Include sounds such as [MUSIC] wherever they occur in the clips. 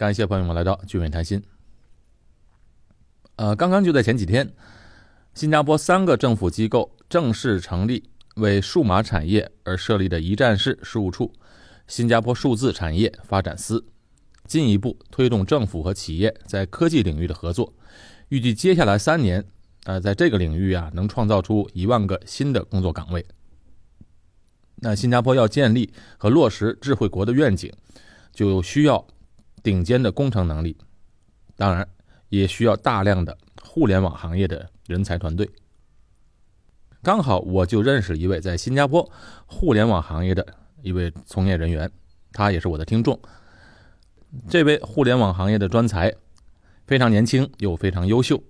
感谢朋友们来到聚美谈心。呃，刚刚就在前几天，新加坡三个政府机构正式成立为数码产业而设立的一站式事务处——新加坡数字产业发展司，进一步推动政府和企业在科技领域的合作。预计接下来三年，呃，在这个领域啊，能创造出一万个新的工作岗位。那新加坡要建立和落实智慧国的愿景，就需要顶尖的工程能力，当然也需要大量的互联网行业的人才团队。刚好我就认识一位在新加坡互联网行业的一位从业人员，他也是我的听众。这位互联网行业的专才非常年轻又非常优秀，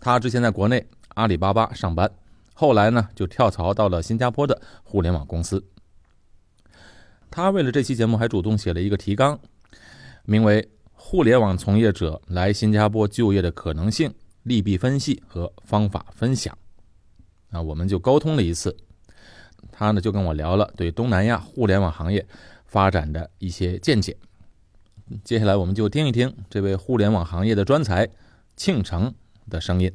他之前在国内阿里巴巴上班。后来呢，就跳槽到了新加坡的互联网公司。他为了这期节目，还主动写了一个提纲，名为《互联网从业者来新加坡就业的可能性、利弊分析和方法分享》。啊，我们就沟通了一次，他呢就跟我聊了对东南亚互联网行业发展的一些见解。接下来，我们就听一听这位互联网行业的专才庆成的声音。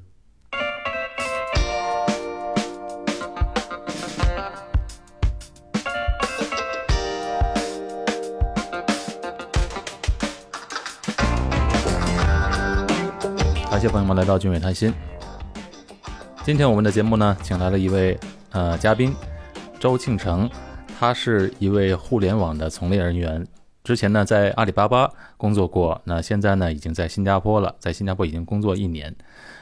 谢朋友们来到俊伟谈心。今天我们的节目呢，请来了一位呃嘉宾，周庆成，他是一位互联网的从业人员，之前呢在阿里巴巴工作过，那现在呢已经在新加坡了，在新加坡已经工作一年。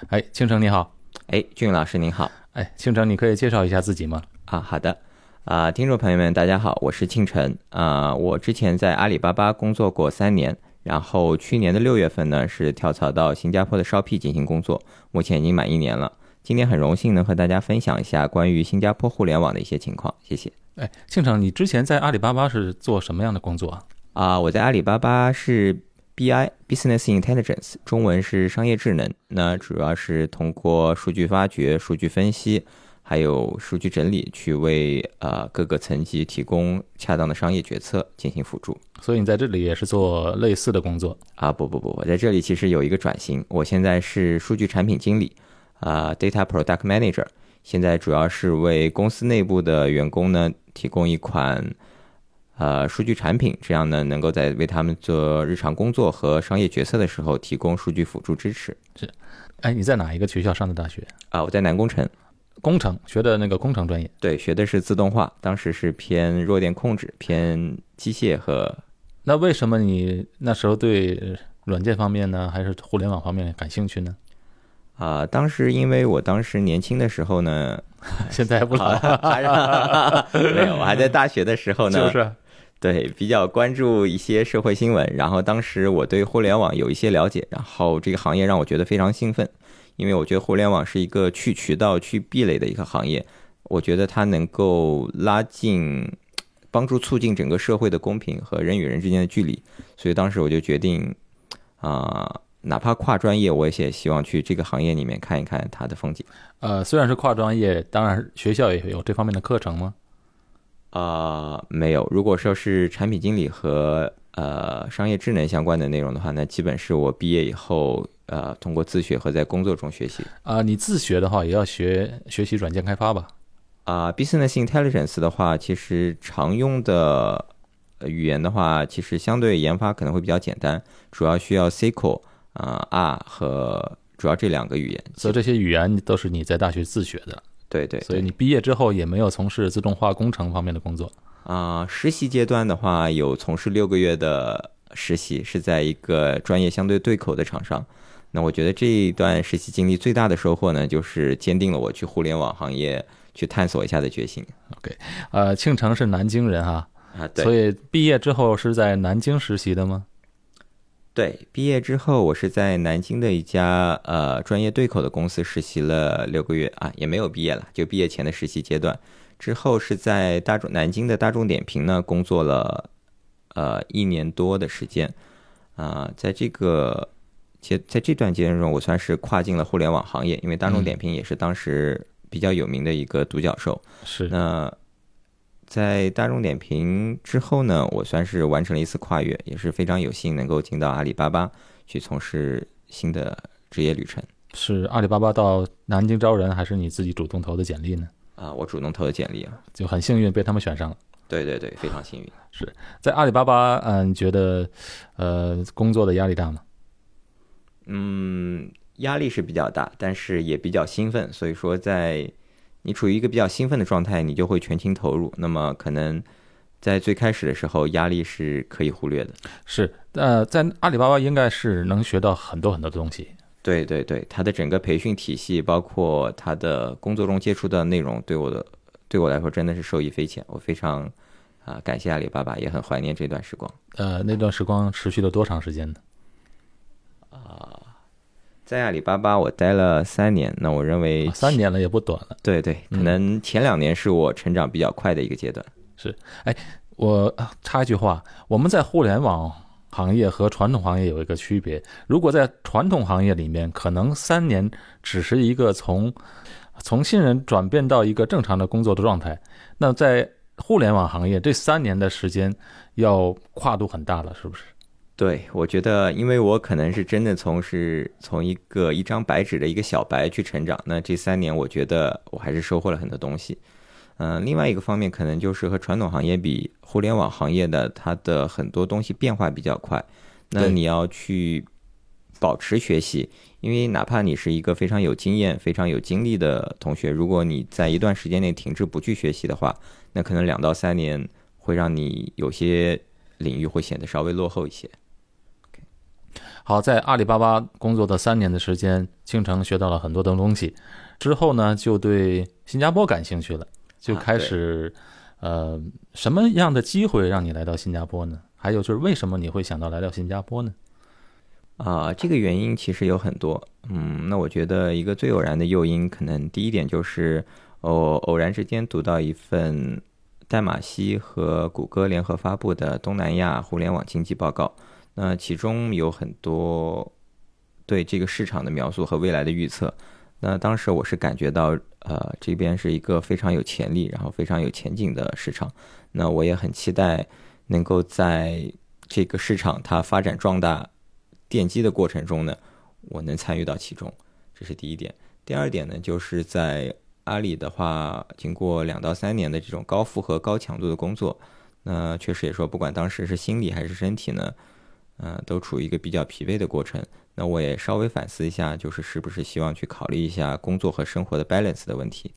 哎，庆成你好，哎，俊老师您好，哎，庆成你可以介绍一下自己吗？啊，好的，啊，听众朋友们大家好，我是庆成，啊，我之前在阿里巴巴工作过三年。然后去年的六月份呢，是跳槽到新加坡的 Shopee 进行工作，目前已经满一年了。今天很荣幸能和大家分享一下关于新加坡互联网的一些情况，谢谢。哎，庆成，你之前在阿里巴巴是做什么样的工作啊？啊，我在阿里巴巴是 BI（Business Intelligence），中文是商业智能，那主要是通过数据发掘、数据分析。还有数据整理，去为呃各个层级提供恰当的商业决策进行辅助。所以你在这里也是做类似的工作啊？不不不，我在这里其实有一个转型，我现在是数据产品经理啊，Data Product Manager。现在主要是为公司内部的员工呢提供一款呃数据产品，这样呢能够在为他们做日常工作和商业决策的时候提供数据辅助支持。是，哎，你在哪一个学校上的大学啊？我在南工程。工程学的那个工程专业，对，学的是自动化，当时是偏弱电控制，偏机械和。那为什么你那时候对软件方面呢，还是互联网方面感兴趣呢？啊，当时因为我当时年轻的时候呢，[LAUGHS] 现在不老，[LAUGHS] 没有，我还在大学的时候呢，就是对比较关注一些社会新闻，然后当时我对互联网有一些了解，然后这个行业让我觉得非常兴奋。因为我觉得互联网是一个去渠道、去壁垒的一个行业，我觉得它能够拉近、帮助促进整个社会的公平和人与人之间的距离，所以当时我就决定，啊，哪怕跨专业，我也希望去这个行业里面看一看它的风景。呃，虽然是跨专业，当然学校也有这方面的课程吗？啊，没有。如果说是产品经理和呃商业智能相关的内容的话，那基本是我毕业以后。呃，通过自学和在工作中学习啊，你自学的话也要学学习软件开发吧？啊，Business Intelligence 的话，其实常用的语言的话，其实相对研发可能会比较简单，主要需要 SQL 啊 R 和主要这两个语言。所以这些语言都是你在大学自学的？对对。所以你毕业之后也没有从事自动化工程方面的工作？啊，实习阶段的话有从事六个月的实习，是在一个专业相对对口的厂商。那我觉得这一段实习经历最大的收获呢，就是坚定了我去互联网行业去探索一下的决心。OK，呃，庆成是南京人哈，啊，对，所以毕业之后是在南京实习的吗？对，毕业之后我是在南京的一家呃专业对口的公司实习了六个月啊，也没有毕业了，就毕业前的实习阶段。之后是在大众南京的大众点评呢工作了呃一年多的时间啊，在这个。其实在这段阶段中，我算是跨进了互联网行业，因为大众点评也是当时比较有名的一个独角兽。是。那在大众点评之后呢，我算是完成了一次跨越，也是非常有幸能够进到阿里巴巴去从事新的职业旅程。是阿里巴巴到南京招人，还是你自己主动投的简历呢？啊，我主动投的简历啊，就很幸运被他们选上了。对对对，非常幸运。是在阿里巴巴，嗯，你觉得呃工作的压力大吗？嗯，压力是比较大，但是也比较兴奋。所以说，在你处于一个比较兴奋的状态，你就会全情投入。那么可能在最开始的时候，压力是可以忽略的。是，呃，在阿里巴巴应该是能学到很多很多东西。对对对，它的整个培训体系，包括它的工作中接触的内容，对我的对我来说真的是受益匪浅。我非常啊感谢阿里巴巴，也很怀念这段时光。呃，那段时光持续了多长时间呢？啊，在阿里巴巴我待了三年，那我认为啊三年了也不短了。对对，可能前两年是我成长比较快的一个阶段。我啊插一句话，我们在互联网行业和传统行业有一个区别。如果在传统行业里面，可能三年只是一个从从新人转变到一个正常的工作的状态，那在互联网行业这三年的时间要跨度很大了，是不是？对，我觉得，因为我可能是真的从是从一个一张白纸的一个小白去成长，那这三年我觉得我还是收获了很多东西。嗯、另外一个方面可能就是和传统行业比，互联网行业的它的很多东西变化比较快，那你要去保持学习，因为哪怕你是一个非常有经验、非常有经历的同学，如果你在一段时间内停滞不去学习的话，那可能两到三年会让你有些领域会显得稍微落后一些。好，在阿里巴巴工作的三年的时间，庆城学到了很多的东西。之后呢，就对新加坡感兴趣了，就啊开始，呃，什么样的机会让你来到新加坡呢？还有就是为什么你会想到来到新加坡呢？啊，这个原因其实有很多。嗯，那我觉得一个最偶然的诱因，可能第一点就是，我偶然之间读到一份戴马锡和谷歌联合发布的东南亚互联网经济报告。那其中有很多对这个市场的描述和未来的预测。那当时我是感觉到，呃，这边是一个非常有潜力，然后非常有前景的市场。那我也很期待能够在这个市场它发展壮大奠基的过程中呢，我能参与到其中，这是第一点。第二点呢，就是在阿里的话，经过两到三年的这种高负荷、高强度的工作，那确实也说，不管当时是心理还是身体呢，呃，都处于一个比较疲惫的过程。那我也稍微反思一下，就是是不是希望去考虑一下工作和生活的 balance 的问题。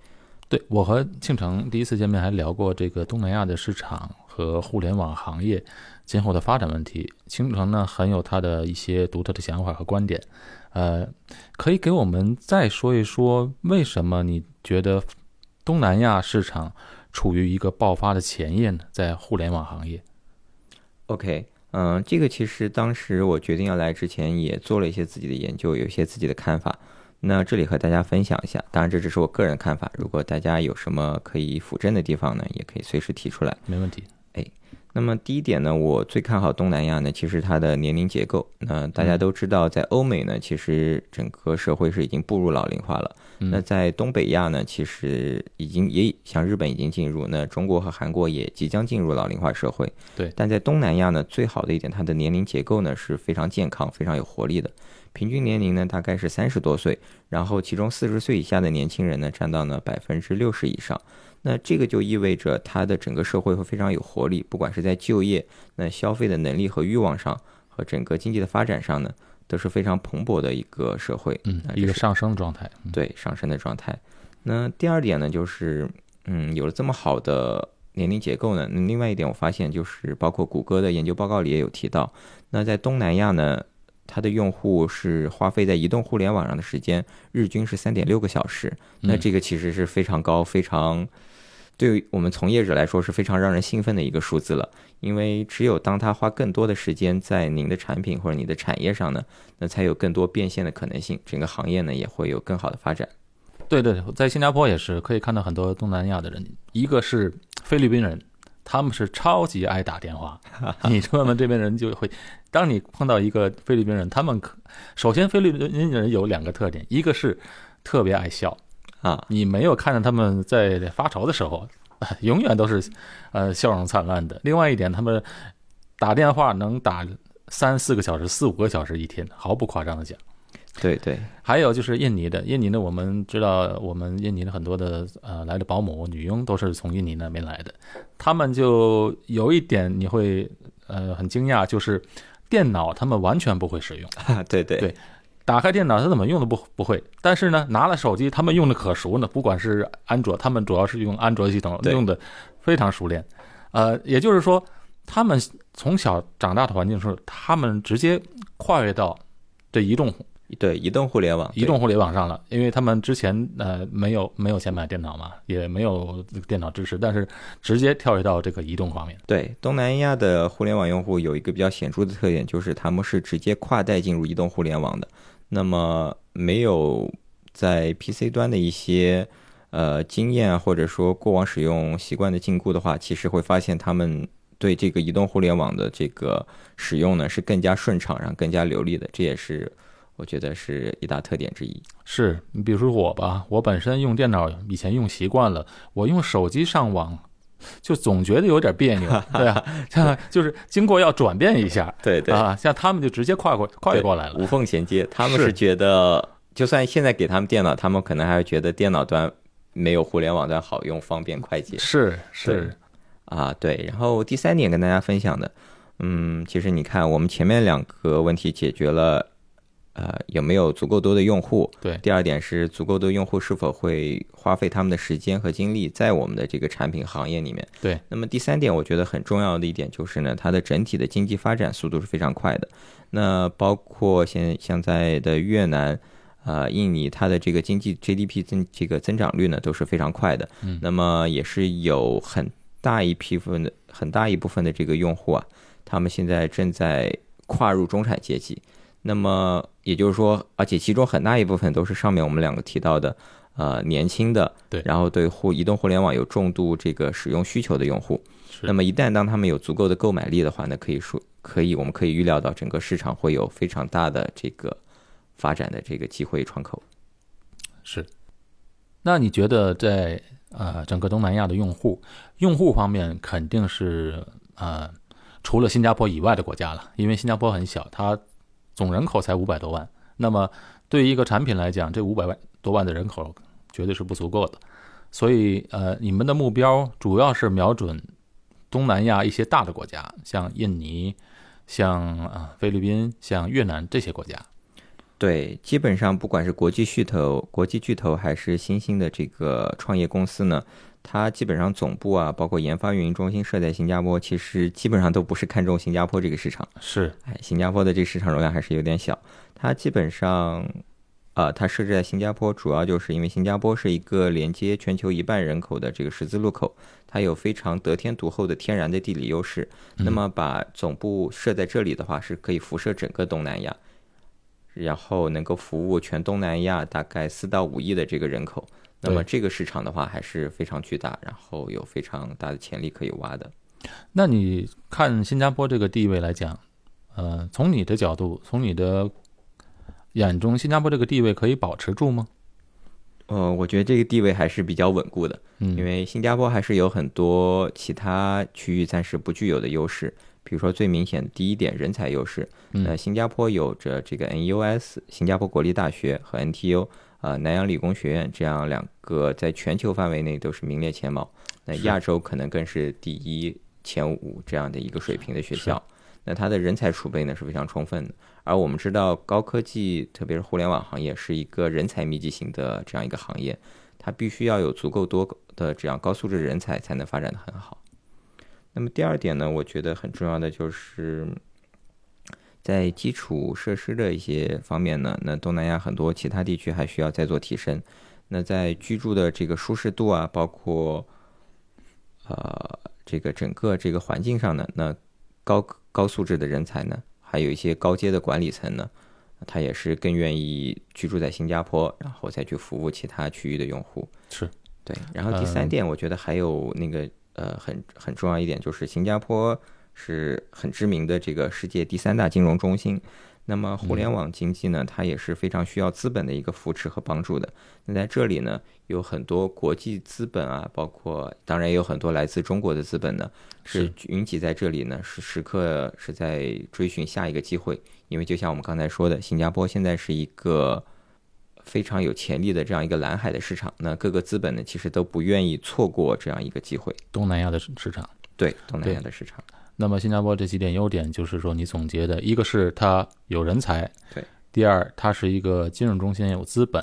对我和庆城第一次见面还聊过这个东南亚的市场和互联网行业今后的发展问题。庆城呢很有他的一些独特的想法和观点，呃，可以给我们再说一说为什么你觉得东南亚市场处于一个爆发的前夜呢？在互联网行业，OK，嗯，这个其实当时我决定要来之前也做了一些自己的研究，有一些自己的看法。那这里和大家分享一下，当然这只是我个人看法，如果大家有什么可以辅证的地方呢，也可以随时提出来。没问题。哎那么第一点呢，我最看好东南亚呢，其实它的年龄结构。那大家都知道，在欧美呢，其实整个社会是已经步入老龄化了。嗯那在东北亚呢，其实已经也像日本已经进入，那中国和韩国也即将进入老龄化社会。对但在东南亚呢，最好的一点，它的年龄结构呢是非常健康、非常有活力的。平均年龄呢大概是三十多岁，然后其中四十岁以下的年轻人呢占到呢百分之六十以上。那这个就意味着它的整个社会会非常有活力，不管是在就业、那消费的能力和欲望上，和整个经济的发展上呢，都是非常蓬勃的一个社会。嗯一个上升的状态。嗯对上升的状态。那第二点呢，就是嗯，有了这么好的年龄结构呢，那另外一点我发现就是，包括谷歌的研究报告里也有提到，那在东南亚呢，它的用户是花费在移动互联网上的时间日均是三点六个小时，那嗯这个其实是非常高，非常。对于我们从业者来说是非常让人兴奋的一个数字了，因为只有当他花更多的时间在您的产品或者你的产业上呢，那才有更多变现的可能性，整个行业呢也会有更好的发展。对对，在新加坡也是可以看到很多东南亚的人，一个是菲律宾人，他们是超级爱打电话。[LAUGHS] 你问问这边人就会，当你碰到一个菲律宾人，他们可首先菲律宾人有两个特点，一个是特别爱笑，啊，你没有看到他们在发愁的时候，[LAUGHS] 永远都是呃笑容灿烂的。另外一点，他们打电话能打三四个小时、四五个小时一天，毫不夸张的讲。对对，还有就是印尼的，印尼的我们知道，我们印尼的很多的呃来的保姆、女佣都是从印尼那边来的，他们就有一点你会呃很惊讶，就是电脑他们完全不会使用。[LAUGHS] 对对对打开电脑他怎么用都不不会，但是呢，拿了手机他们用的可熟呢，不管是安卓，他们主要是用安卓系统，用的非常熟练。呃，也就是说，他们从小长大的环境是，他们直接跨越到这移动对，移动互联网，移动互联网上了，因为他们之前呃没有没有钱买电脑嘛，也没有电脑支持，但是直接跳跃到这个移动方面。对东南亚的互联网用户有一个比较显著的特点，就是他们是直接跨代进入移动互联网的。那么没有在 PC 端的一些呃经验或者说过往使用习惯的禁锢的话，其实会发现他们对这个移动互联网的这个使用呢是更加顺畅，然后更加流利的，这也是我觉得是一大特点之一。是你比如说我吧，我本身用电脑以前用习惯了，我用手机上网。就总觉得有点别扭，[LAUGHS] 对啊，[LAUGHS] 像就是经过要转变一下，对对啊，像他们就直接跨过跨越过来了，无缝衔接。他们是是觉得，就算现在给他们电脑，他们可能还会觉得电脑端没有互联网端好用、方便、快捷。是是，啊，对。然后第三点跟大家分享的，嗯，其实你看，我们前面两个问题解决了，呃，有没有足够多的用户？对第二点是足够多用户是否会花费他们的时间和精力在我们的这个产品行业里面。对。那么第三点，我觉得很重要的一点就是呢，它的整体的经济发展速度是非常快的。那包括现现在的越南。呃，印尼它的这个经济 GDP 增这个增长率呢都是非常快的，嗯那么也是有很大一批分的很大一部分的这个用户啊，他们现在正在跨入中产阶级。那么也就是说，而且其中很大一部分都是上面我们两个提到的，呃，年轻的，对然后对互移动互联网有重度这个使用需求的用户。是那么一旦当他们有足够的购买力的话，呢可以说可以，我们可以预料到整个市场会有非常大的这个发展的这个机会窗口。是。那你觉得在呃整个东南亚的用户用户方面，肯定是呃除了新加坡以外的国家了，因为新加坡很小，它总人口才五百多万。那么对于一个产品来讲，这五百万多万的人口绝对是不足够的。所以呃，你们的目标主要是瞄准东南亚一些大的国家，像印尼、像啊菲律宾、像越南这些国家。对，基本上不管是国际巨头、国际巨头还是新兴的这个创业公司呢，它基本上总部啊，包括研发运营中心设在新加坡，其实基本上都不是看重新加坡这个市场。是哎，新加坡的这个市场容量还是有点小，它基本上，呃，它设置在新加坡，主要就是因为新加坡是一个连接全球一半人口的这个十字路口，它有非常得天独厚的天然的地理优势。那么把总部设在这里的话，是可以辐射整个东南亚，然后能够服务全东南亚大概四到五亿的这个人口。那么这个市场的话还是非常巨大，然后有非常大的潜力可以挖的。那你看新加坡这个地位来讲，呃，从你的角度，从你的眼中，新加坡这个地位可以保持住吗？呃，我觉得这个地位还是比较稳固的。嗯，因为新加坡还是有很多其他区域暂时不具有的优势，比如说最明显的第一点，人才优势。嗯呃，新加坡有着这个 NUS 新加坡国立大学和 NTU 呃南洋理工学院这样两个在全球范围内都是名列前茅，那亚洲可能更是第一前五这样的一个水平的学校。那它的人才储备呢是非常充分的，而我们知道高科技，特别是互联网行业是一个人才密集型的这样一个行业，它必须要有足够多的这样高素质人才才能发展的很好。那么第二点呢，我觉得很重要的就是在基础设施的一些方面呢，那东南亚很多其他地区还需要再做提升。那在居住的这个舒适度啊，包括呃这个整个这个环境上呢，那高高素质的人才呢，还有一些高阶的管理层呢，他也是更愿意居住在新加坡，然后再去服务其他区域的用户。是对，然后第三嗯点，我觉得还有那个呃很很重要一点，就是新加坡是很知名的这个世界第三大金融中心。那么互联网经济呢，它也是非常需要资本的一个扶持和帮助的。那在这里呢，有很多国际资本啊，包括当然也有很多来自中国的资本呢，是云集在这里呢，是时刻是在追寻下一个机会。因为就像我们刚才说的，新加坡现在是一个非常有潜力的这样一个蓝海的市场，那各个资本呢，其实都不愿意错过这样一个机会。东南亚的市场，对东南亚的市场。那么新加坡这几点优点，就是说你总结的一个是它有人才，对；第二，它是一个金融中心，有资本；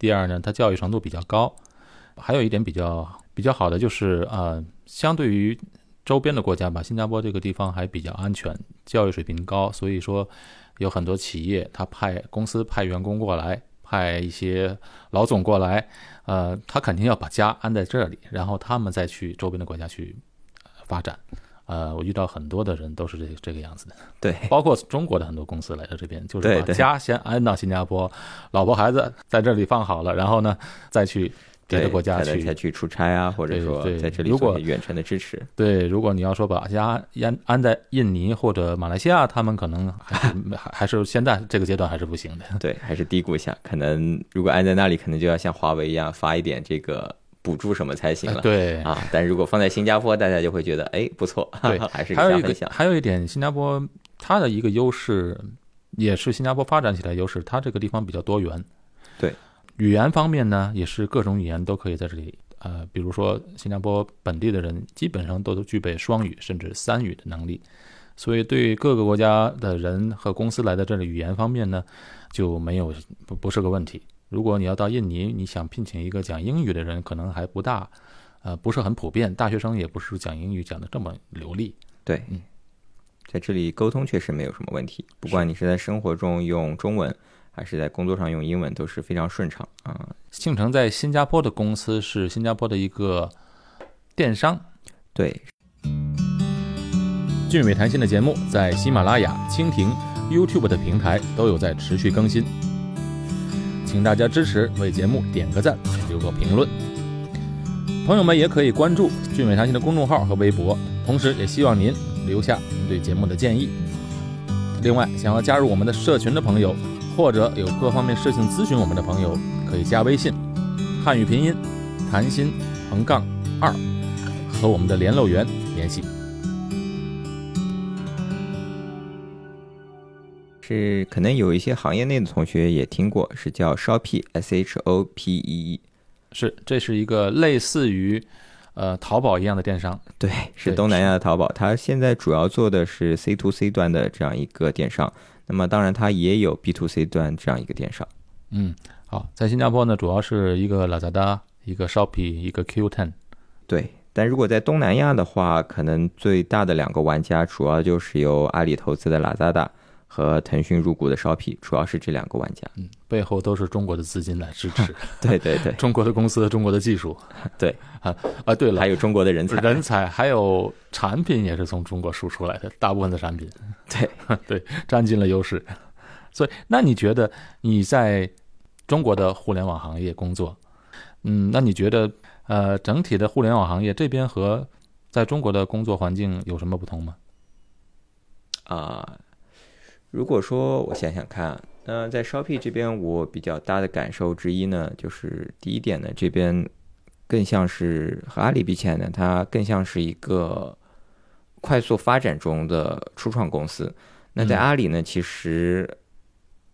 第二呢，它教育程度比较高。还有一点比较比较好的就是，呃，相对于周边的国家吧，新加坡这个地方还比较安全，教育水平高，所以说有很多企业他派公司派员工过来，派一些老总过来，呃，他肯定要把家安在这里，然后他们再去周边的国家去发展。呃，我遇到很多的人都是这这个样子的，对，包括中国的很多公司来到这边，就是把家先安到新加坡，老婆孩子在这里放好了，然后呢再去别的国家去再去出差啊，或者说在这里做远程的支持。对，如果你要说把家安安在印尼或者马来西亚，他们可能还是还是现在这个阶段还是不行的。对，还是低估一下，可能如果安在那里，可能就要像华为一样发一点这个。补助什么才行了？[LAUGHS] 对啊，但如果放在新加坡，大家就会觉得哎不错，对，[LAUGHS] 还是还有一个还有一点，新加坡它的一个优势，也是新加坡发展起来优势，它这个地方比较多元。对，语言方面呢，也是各种语言都可以在这里。呃，比如说新加坡本地的人基本上都都具备双语甚至三语的能力，所以对各个国家的人和公司来到这里，语言方面呢就没有不不是个问题。如果你要到印尼，你想聘请一个讲英语的人，可能还不大，呃，不是很普遍。大学生也不是讲英语讲的这么流利。对，嗯，在这里沟通确实没有什么问题。不管你是在生活中用中文，还是在工作上用英文，都是非常顺畅啊。庆城在新加坡的公司是新加坡的一个电商。对。俊伟谈心的节目在喜马拉雅、蜻蜓、YouTube 的平台都有在持续更新。请大家支持，为节目点个赞，留个评论。朋友们也可以关注“聚美谈心”的公众号和微博，同时也希望您留下您对节目的建议。另外，想要加入我们的社群的朋友，或者有各方面事情咨询我们的朋友，可以加微信“汉语拼音谈心横杠二”和我们的联络员联系。是可能有一些行业内的同学也听过，是叫 Shopee，S H O P E E，是这是一个类似于呃淘宝一样的电商，对，是东南亚的淘宝。它现在主要做的是 C to C 端的这样一个电商，那么当然它也有 B to C 端这样一个电商。嗯，好，在新加坡呢，主要是一个 Lazada，一个 Shopee，一个 Q Ten。对，但如果在东南亚的话，可能最大的两个玩家主要就是由阿里投资的 Lazada。和腾讯入股的 Shopee，主要是这两个玩家，嗯，背后都是中国的资金来支持，[LAUGHS] 对对对，[LAUGHS] 中国的公司，中国的技术，[LAUGHS] 对啊啊，对了，还有中国的人才，人才，还有产品也是从中国输出来的，大部分的产品，对对，占尽了优势。所以，那你觉得你在中国的互联网行业工作，嗯，那你觉得呃，整体的互联网行业这边和在中国的工作环境有什么不同吗？啊。如果说我想想看，那在 Shopee 这边，我比较大的感受之一呢，就是第一点呢，这边更像是和阿里比起来呢，它更像是一个快速发展中的初创公司。那在阿里呢，其实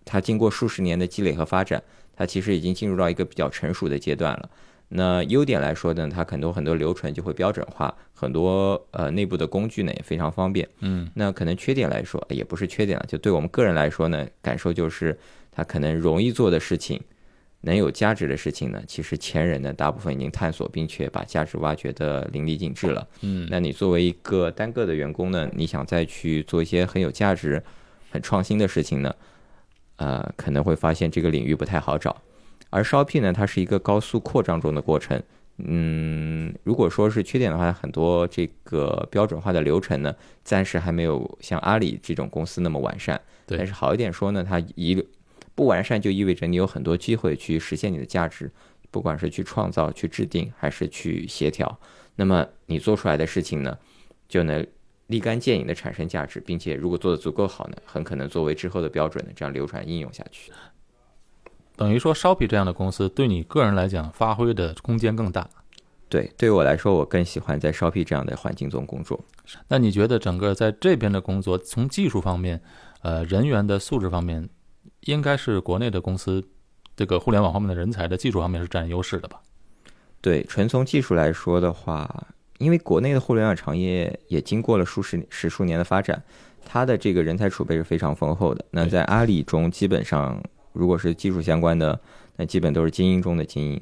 它经过数十年的积累和发展，它其实已经进入到一个比较成熟的阶段了。那优点来说呢，它很多很多流程就会标准化，很多呃内部的工具呢也非常方便。嗯，那可能缺点来说也不是缺点了，就对我们个人来说呢，感受就是它可能容易做的事情，能有价值的事情呢，其实前人呢大部分已经探索并且把价值挖掘的淋漓尽致了。嗯，那你作为一个单个的员工呢，你想再去做一些很有价值、很创新的事情呢，呃，可能会发现这个领域不太好找。而 Shopee 呢，它是一个高速扩张中的过程。嗯，如果说是缺点的话，很多这个标准化的流程呢，暂时还没有像阿里这种公司那么完善。对。但是好一点说呢，它一不完善就意味着你有很多机会去实现你的价值，不管是去创造、去制定，还是去协调。那么你做出来的事情呢，就能立竿见影的产生价值，并且如果做得足够好呢，很可能作为之后的标准呢，这样流传应用下去。等于说，Shopee 这样的公司对你个人来讲，发挥的空间更大。对，对于我来说，我更喜欢在 Shopee 这样的环境中工作。那你觉得整个在这边的工作，从技术方面，呃，人员的素质方面，应该是国内的公司这个互联网方面的人才的技术方面是占优势的吧？对，纯从技术来说的话，因为国内的互联网产业也经过了数十十数年的发展，它的这个人才储备是非常丰厚的。那在阿里中，基本上如果是技术相关的，那基本都是精英中的精英。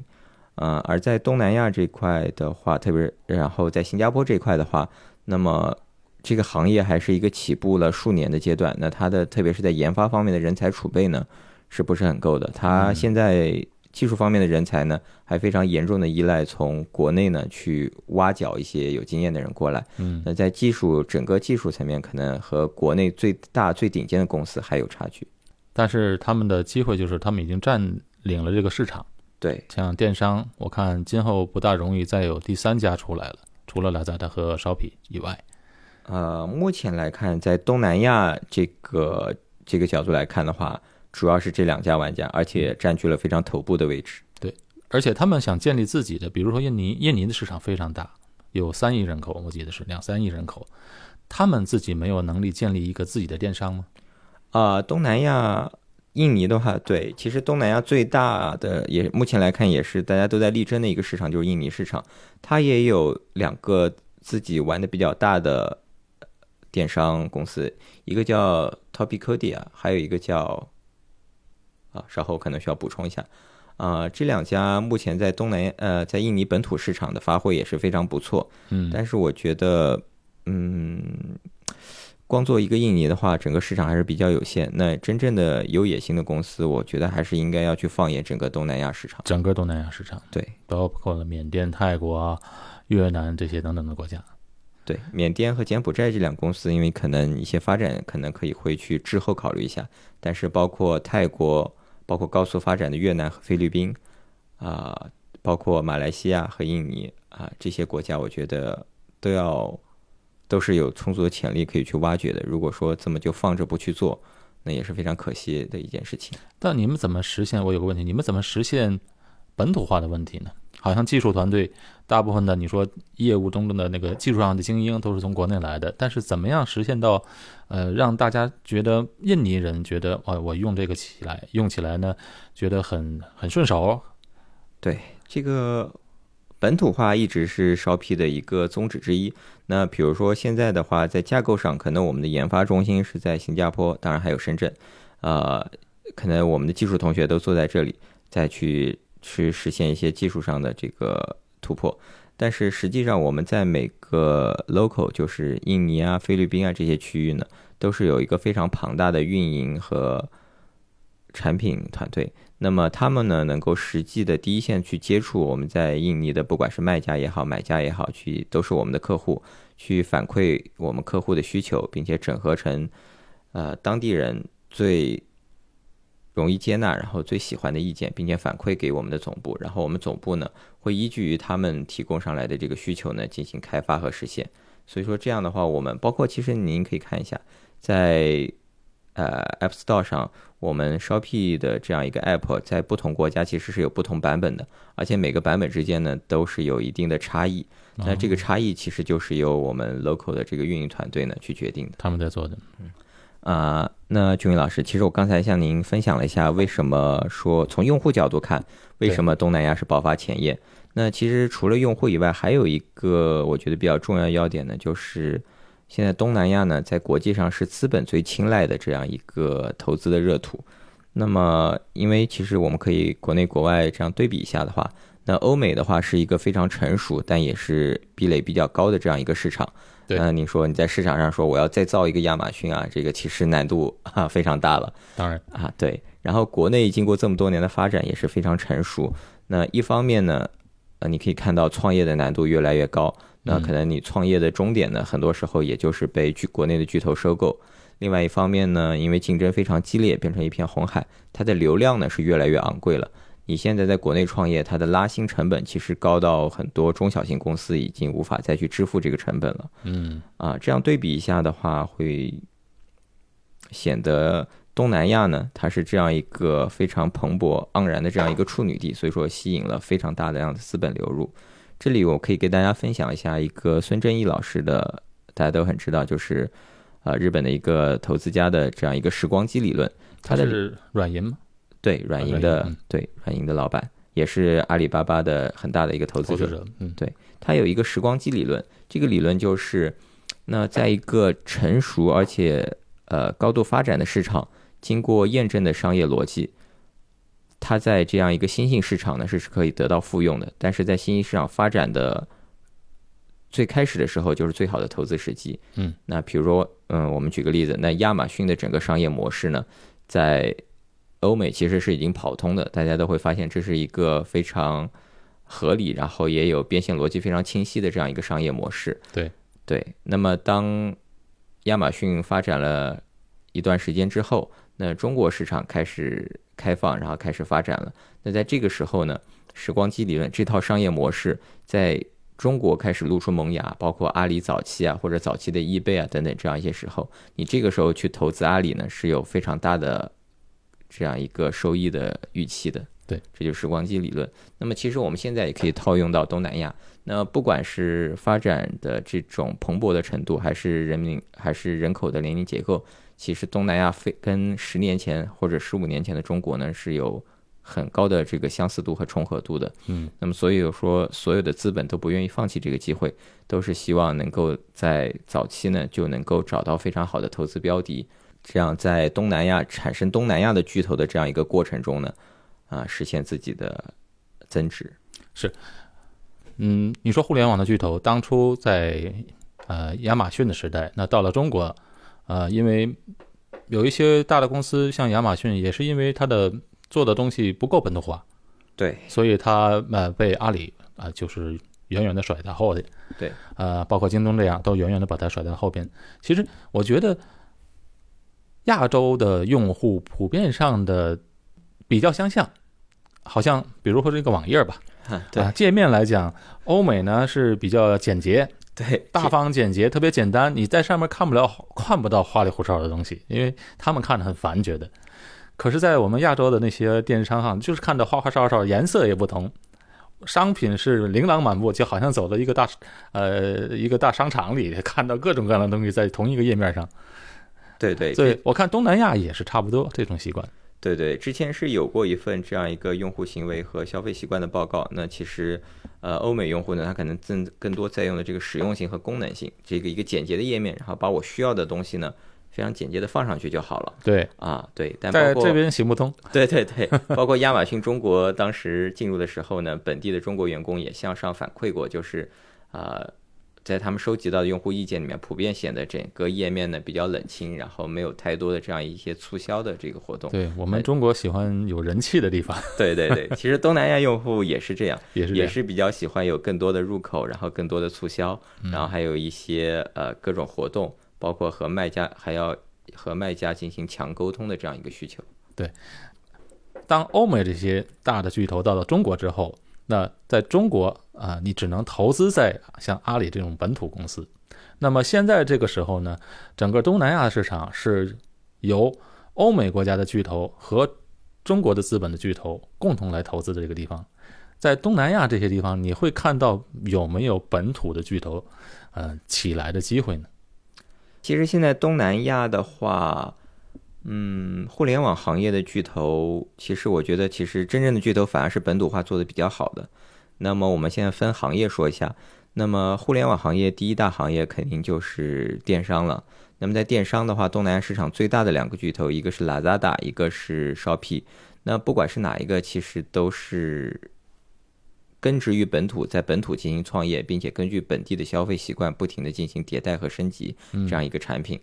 呃，而在东南亚这块的话，特别然后在新加坡这块的话，那么这个行业还是一个起步了数年的阶段。那它的特别是在研发方面的人才储备呢，是不是很够的？它现在技术方面的人才呢，还非常严重的依赖从国内呢去挖角一些有经验的人过来。嗯，那在技术整个技术层面，可能和国内最大最顶尖的公司还有差距。但是他们的机会就是他们已经占领了这个市场。对，像电商，我看今后不大容易再有第三家出来了，除了 Lazada 和 Shopee 以外。呃，目前来看，在东南亚这个这个角度来看的话，主要是这两家玩家，而且占据了非常头部的位置。对，而且他们想建立自己的，比如说印尼，印尼的市场非常大，有三亿人口，我记得是两三亿人口，他们自己没有能力建立一个自己的电商吗？啊，东南亚。印尼的话，对，其实东南亚最大的也目前来看也是大家都在力争的一个市场，就是印尼市场。它也有两个自己玩的比较大的电商公司，一个叫 Topicodia，还有一个叫啊，稍后可能需要补充一下。啊，这两家目前在东南亚呃，在印尼本土市场的发挥也是非常不错。嗯，但是我觉得，嗯。光做一个印尼的话，整个市场还是比较有限。那真正的有野心的公司，我觉得还是应该要去放眼整个东南亚市场。整个东南亚市场，对，包括了缅甸、泰国、越南这些等等的国家。对，缅甸和柬埔寨这两公司，因为可能一些发展可能可以会去滞后考虑一下。但是包括泰国、包括高速发展的越南和菲律宾，啊，包括马来西亚和印尼啊这些国家，我觉得都要。都是有充足的潜力可以去挖掘的。如果说这么就放着不去做，那也是非常可惜的一件事情。但你们怎么实现？我有个问题，你们怎么实现本土化的问题呢？好像技术团队大部分的你说业务中的那个技术上的精英都是从国内来的，但是怎么样实现到呃让大家觉得印尼人觉得哦我用这个起来用起来呢觉得很很顺手？对这个。本土化一直是 Shopee 的一个宗旨之一。那比如说现在的话，在架构上，可能我们的研发中心是在新加坡，当然还有深圳。呃，可能我们的技术同学都坐在这里，再去去实现一些技术上的这个突破。但是实际上，我们在每个 local，就是印尼啊、菲律宾啊这些区域呢，都是有一个非常庞大的运营和产品团队。那么他们呢，能够实际的第一线去接触我们在印尼的，不管是卖家也好，买家也好，去都是我们的客户，去反馈我们客户的需求，并且整合成，呃，当地人最容易接纳，然后最喜欢的意见，并且反馈给我们的总部，然后我们总部呢，会依据于他们提供上来的这个需求呢，进行开发和实现。所以说这样的话，我们包括其实您可以看一下，在。呃，App Store 上，我们 Shopee 的这样一个 App 在不同国家其实是有不同版本的，而且每个版本之间呢都是有一定的差异。那这个差异其实就是由我们 local 的这个运营团队呢去决定的。他们在做的。嗯。啊，那俊伟老师，其实我刚才向您分享了一下，为什么说从用户角度看，为什么东南亚是爆发前夜？那其实除了用户以外，还有一个我觉得比较重要要点呢，就是。现在东南亚呢，在国际上是资本最青睐的这样一个投资的热土。那么，因为其实我们可以国内国外这样对比一下的话，那欧美的话是一个非常成熟，但也是壁垒比较高的这样一个市场。那你说你在市场上说我要再造一个亚马逊啊，这个其实难度啊非常大了。当然啊，对。然后国内经过这么多年的发展也是非常成熟。那一方面呢，呃，你可以看到创业的难度越来越高。那可能你创业的终点呢，很多时候也就是被巨国内的巨头收购。另外一方面呢，因为竞争非常激烈，变成一片红海，它的流量呢是越来越昂贵了。你现在在国内创业，它的拉新成本其实高到很多中小型公司已经无法再去支付这个成本了。嗯啊，这样对比一下的话，会显得东南亚呢，它是这样一个非常蓬勃盎然的这样一个处女地，所以说吸引了非常大的量的资本流入。这里我可以给大家分享一下一个孙正义老师的，大家都很知道，就是呃日本的一个投资家的这样一个时光机理论。他的是软银吗？对软银的、对软银的老板，也是阿里巴巴的很大的一个投资者。投资者，嗯它有一个时光机理论，这个理论就是，那在一个成熟而且呃高度发展的市场，经过验证的商业逻辑，它在这样一个新兴市场呢是是可以得到复用的，但是在新兴市场发展的最开始的时候，就是最好的投资时机。嗯，那比如说，嗯，我们举个例子，那亚马逊的整个商业模式呢，在欧美其实是已经跑通的，大家都会发现这是一个非常合理，然后也有变现逻辑非常清晰的这样一个商业模式。对对，那么当亚马逊发展了一段时间之后，那中国市场开始开放，然后开始发展了。那在这个时候呢，时光机理论这套商业模式在中国开始露出萌芽，包括阿里早期啊，或者早期的易贝啊等等这样一些时候，你这个时候去投资阿里呢，是有非常大的这样一个收益的预期的。对，这就是时光机理论。那么其实我们现在也可以套用到东南亚。那不管是发展的这种蓬勃的程度，还是人民还是人口的年龄结构，其实东南亚非跟十年前或者十五年前的中国呢是有很高的这个相似度和重合度的。嗯，那么所以说，所有的资本都不愿意放弃这个机会，都是希望能够在早期呢就能够找到非常好的投资标的，这样在东南亚产生东南亚的巨头的这样一个过程中呢，啊，实现自己的增值。是嗯，你说互联网的巨头当初在呃亚马逊的时代，那到了中国，呃，因为有一些大的公司，像亚马逊，也是因为它的做的东西不够本土化，对所以它呃被阿里啊、就是远远的甩在后边。对，呃，包括京东这样，都远远的把它甩在后边。其实我觉得亚洲的用户普遍上的比较相像，好像比如说这个网页吧，对啊，界面来讲，欧美呢是比较简洁、对，[LAUGHS] 大方、简洁，特别简单。你在上面看不了、看不到花里胡哨的东西，因为他们看着很烦，觉得。可是，在我们亚洲的那些电商上，就是看到花花哨哨，颜色也不同，商品是琳琅满目，就好像走到一个大呃一个大商场里，看到各种各样的东西在同一个页面上。对对所以我看东南亚也是差不多这种习惯。对对，之前是有过一份这样一个用户行为和消费习惯的报告。那其实，呃，欧美用户呢，他可能更更多在用的这个实用性和功能性，这个一个简洁的页面，然后把我需要的东西呢，非常简洁的放上去就好了对，啊。对，但包括在这边行不通。对对对，包括亚马逊中国当时进入的时候呢，本地的中国员工也向上反馈过，就是呃，在他们收集到的用户意见里面，普遍显得整个页面呢比较冷清，然后没有太多的这样一些促销的这个活动。对我们中国喜欢有人气的地方，[LAUGHS] 对对对，其实东南亚用户也是这样，[LAUGHS] 也是。也是比较喜欢有更多的入口，然后更多的促销，嗯然后还有一些呃各种活动，包括和卖家还要和卖家进行强沟通的这样一个需求。对当欧美这些大的巨头到了中国之后，那在中国啊、你只能投资在像阿里这种本土公司。那么现在这个时候呢，整个东南亚市场是由欧美国家的巨头和中国的资本的巨头共同来投资的这个地方。在东南亚这些地方，你会看到有没有本土的巨头，呃，起来的机会呢？其实现在东南亚的话，嗯，互联网行业的巨头，其实我觉得，其实真正的巨头反而是本土化做的比较好的。那么我们现在分行业说一下，那么互联网行业第一大行业肯定就是电商了。那么在电商的话，东南亚市场最大的两个巨头，一个是 Lazada，一个是 Shopee。那不管是哪一个，其实都是根植于本土，在本土进行创业，并且根据本地的消费习惯，不停的进行迭代和升级嗯这样一个产品。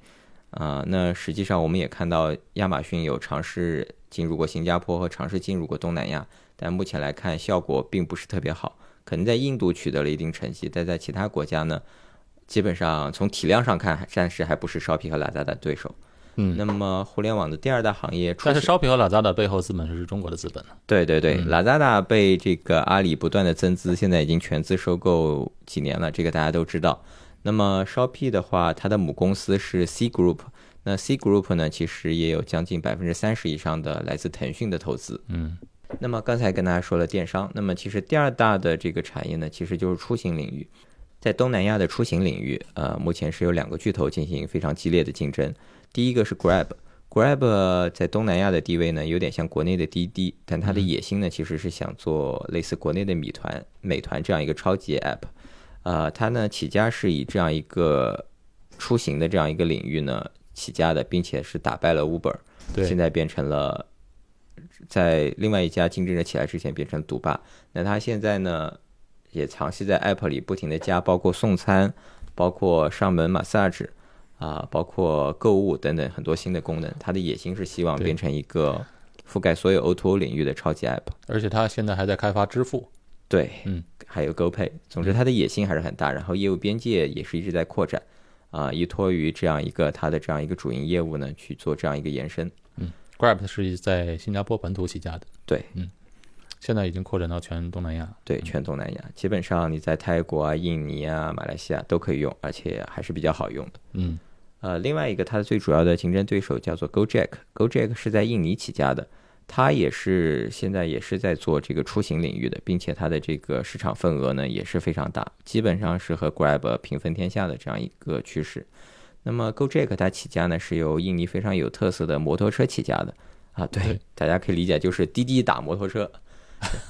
啊、那实际上我们也看到亚马逊有尝试进入过新加坡和尝试进入过东南亚，但目前来看效果并不是特别好。可能在印度取得了一定成绩，但在其他国家呢，基本上从体量上看，还暂时还不是 Shopee 和 Lazada 的对手。嗯，那么互联网的第二大行业，但是 Shopping 和 Lazada 背后资本是中国的资本对对对嗯，Lazada 被这个阿里不断的增资，现在已经全资收购几年了，这个大家都知道。那么 Shopee 的话，它的母公司是 C Group，那 C Group 呢，其实也有将近百分之三十以上的来自腾讯的投资。嗯那么刚才跟大家说了电商，那么其实第二大的这个产业呢，其实就是出行领域。在东南亚的出行领域，呃，目前是有两个巨头进行非常激烈的竞争。第一个是 Grab，Grab 在东南亚的地位呢，有点像国内的滴滴，但它的野心呢，其实是想做类似国内的米团、美团这样一个超级 app。呃，它呢起家是以这样一个出行的这样一个领域呢起家的，并且是打败了 Uber，对现在变成了在另外一家竞争者起来之前变成独霸。那它现在呢，也尝试在 App 里不停的加，包括送餐，包括上门 massage 啊，包括购物等等很多新的功能。它的野心是希望变成一个覆盖所有 O2O 领域的超级 App。而且它现在还在开发支付。对，嗯，还有 GoPay。总之，它的野心还是很大，然后业务边界也是一直在扩展。啊，依托于这样一个它的这样一个主营业务呢，去做这样一个延伸。嗯 Grab 是在新加坡本土起家的，对，嗯现在已经扩展到全东南亚。对，全东南亚，基本上你在泰国啊、印尼啊、马来西亚都可以用，而且还是比较好用的。嗯呃，另外一个它的最主要的竞争对手叫做 GoJack，GoJack 是在印尼起家的，它也是现在也是在做这个出行领域的，并且它的这个市场份额呢也是非常大，基本上是和 Grab 平分天下的这样一个趋势。那么 Gojek 它起家呢是由印尼非常有特色的摩托车起家的。啊，对，对大家可以理解就是滴滴打摩托车，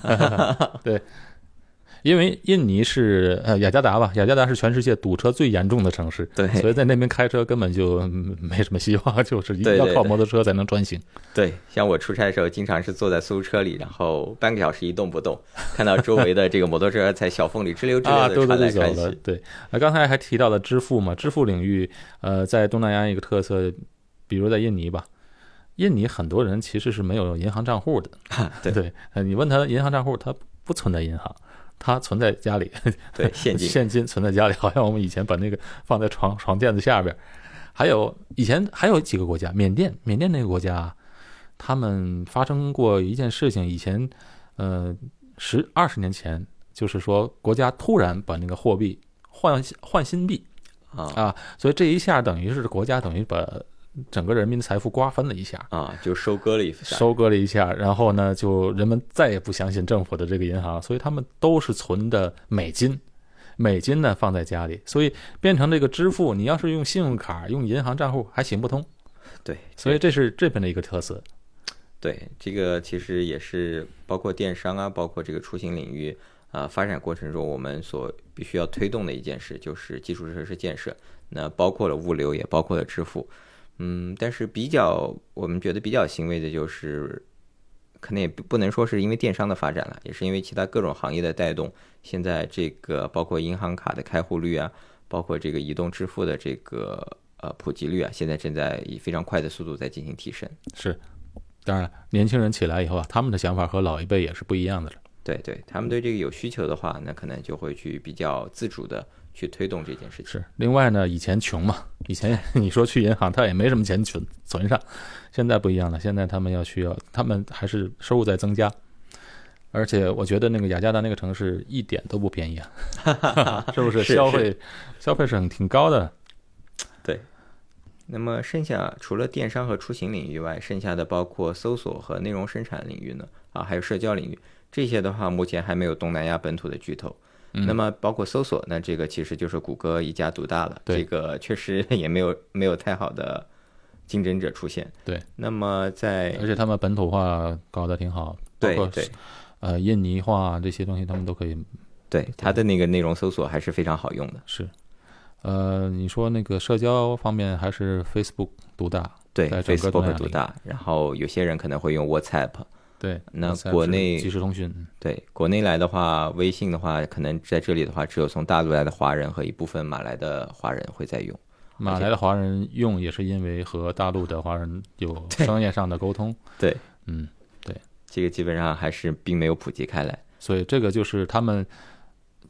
[LAUGHS] 因为印尼是呃雅加达吧，雅加达是全世界堵车最严重的城市，对所以在那边开车根本就嗯没什么希望，[LAUGHS] 就是一定要对对对靠摩托车才能穿行。对，像我出差的时候，经常是坐在出租车里，然后半个小时一动不动，[LAUGHS] 看到周围的这个摩托车在小缝里吱溜吱啊，溜的对对对，传来传去。。走了对，那刚才还提到了支付嘛，支付领域，呃，在东南亚一个特色，比如在印尼吧，印尼很多人其实是没有银行账户的。[LAUGHS] 对对，呃你问他银行账户，他不存在银行，他存在家里，对，[LAUGHS] 现金。现金存在家里，[LAUGHS] 好像我们以前把那个放在床床垫子下边儿。还有以前还有几个国家，缅甸，缅甸那个国家，他们发生过一件事情，以前呃十二十年前，就是说国家突然把那个货币换换新币啊啊，所以这一下等于是国家等于把整个人民的财富瓜分了一下。啊，就收割了一下。收割了一下，然后呢，就人们再也不相信政府的这个银行，所以他们都是存的美金，美金呢放在家里，所以变成这个支付，你要是用信用卡、用银行账户还行不通，对，所以这是这边的一个特色。对这个其实也是包括电商啊，包括这个出行领域啊、发展过程中，我们所必须要推动的一件事就是基础设施建设。那包括了物流，也包括了支付。嗯，但是比较我们觉得比较欣慰的就是，可能也不不能说是因为电商的发展了，也是因为其他各种行业的带动。现在这个包括银行卡的开户率啊，包括这个移动支付的这个呃普及率啊，现在正在以非常快的速度在进行提升。是，当然了，年轻人起来以后啊，他们的想法和老一辈也是不一样的了。对对，他们对这个有需求的话，那可能就会去比较自主的去推动这件事情。是，另外呢，以前穷嘛，以前你说去银行，他也没什么钱存存上，现在不一样了，现在他们要需要，他们还是收入在增加，而且我觉得那个雅加达那个城市一点都不便宜啊，[LAUGHS] 是不是？消费消费是很挺高的，对。那么剩下除了电商和出行领域外，剩下的包括搜索和内容生产领域呢，啊，还有社交领域，这些的话目前还没有东南亚本土的巨头。嗯那么包括搜索，那这个其实就是谷歌一家独大了，对这个确实也没有没有太好的竞争者出现。对，那么在而且他们本土化搞得挺好，对对呃印尼话这些东西，他们都可以对它的那个内容搜索还是非常好用的。是。呃，你说那个社交方面还是 Facebook 独大，对，Facebook 独大，然后有些人可能会用 WhatsApp。对。那国内即时通讯，对，国内来的话，微信的话，可能在这里的话，只有从大陆来的华人和一部分马来的华人会在用。马来的华人用也是因为和大陆的华人有 [LAUGHS] 商业上的沟通，对，嗯，对这个基本上还是并没有普及开来。所以这个就是他们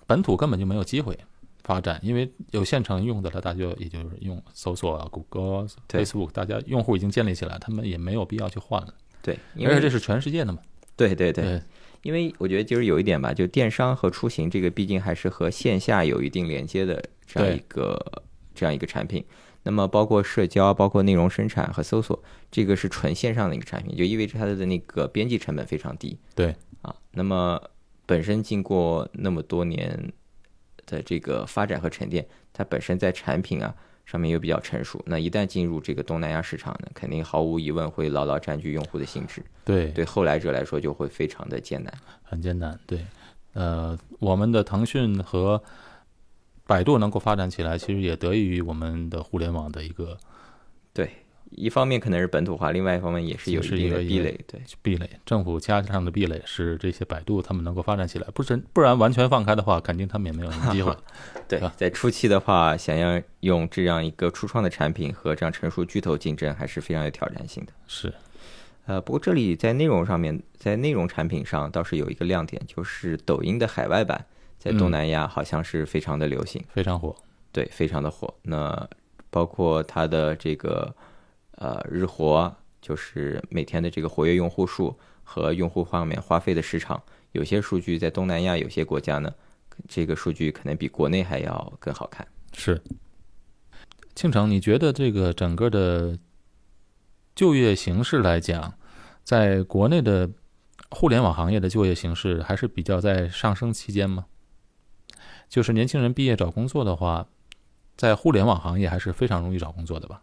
本土根本就没有机会。发展，因为有现成用的了，大家也就是用搜索啊、谷歌、对 Facebook，大家用户已经建立起来，他们也没有必要去换了。对，因为这是全世界的嘛。对对对，对因为我觉得就是有一点吧，就电商和出行这个毕竟还是和线下有一定连接的这样一个这样一个产品。那么包括社交、包括内容生产和搜索，这个是纯线上的一个产品，就意味着它的那个编辑成本非常低对，啊。那么本身经过那么多年的这个发展和沉淀，它本身在产品啊上面又比较成熟。那一旦进入这个东南亚市场呢，肯定毫无疑问会牢牢占据用户的心智。对，对后来者来说就会非常的艰难。很艰难。对，呃，我们的腾讯和百度能够发展起来，其实也得益于我们的互联网的一个对，一方面可能是本土化，另外一方面也是有一定的壁垒。对，壁垒，政府加上的壁垒是这些百度他们能够发展起来，不然不然完全放开的话，肯定他们也没有什么机会。[LAUGHS] 对啊，在初期的话，想要用这样一个初创的产品和这样成熟巨头竞争，还是非常有挑战性的。是，呃，不过这里在内容上面，在内容产品上倒是有一个亮点，就是抖音的海外版在东嗯南亚好像是非常的流行，非常火。对，非常的火。那包括它的这个呃日活，就是每天的这个活跃用户数和用户方面花费的时长，有些数据在东南亚有些国家呢，这个数据可能比国内还要更好看。是，庆成，你觉得这个整个的就业形势来讲，在国内的互联网行业的就业形势还是比较在上升期间吗？就是年轻人毕业找工作的话，在互联网行业还是非常容易找工作的吧？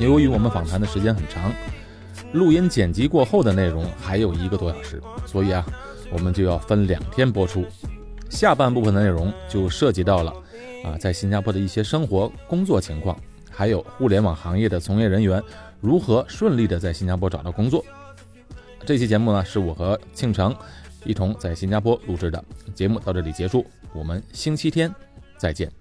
由于我们访谈的时间很长，录音剪辑过后的内容还有一个多小时，所以啊，我们就要分两天播出。下半部分的内容就涉及到了啊，在新加坡的一些生活、工作情况，还有互联网行业的从业人员如何顺利的在新加坡找到工作。这期节目呢，是我和庆成一同在新加坡录制的。节目到这里结束，我们星期天再见。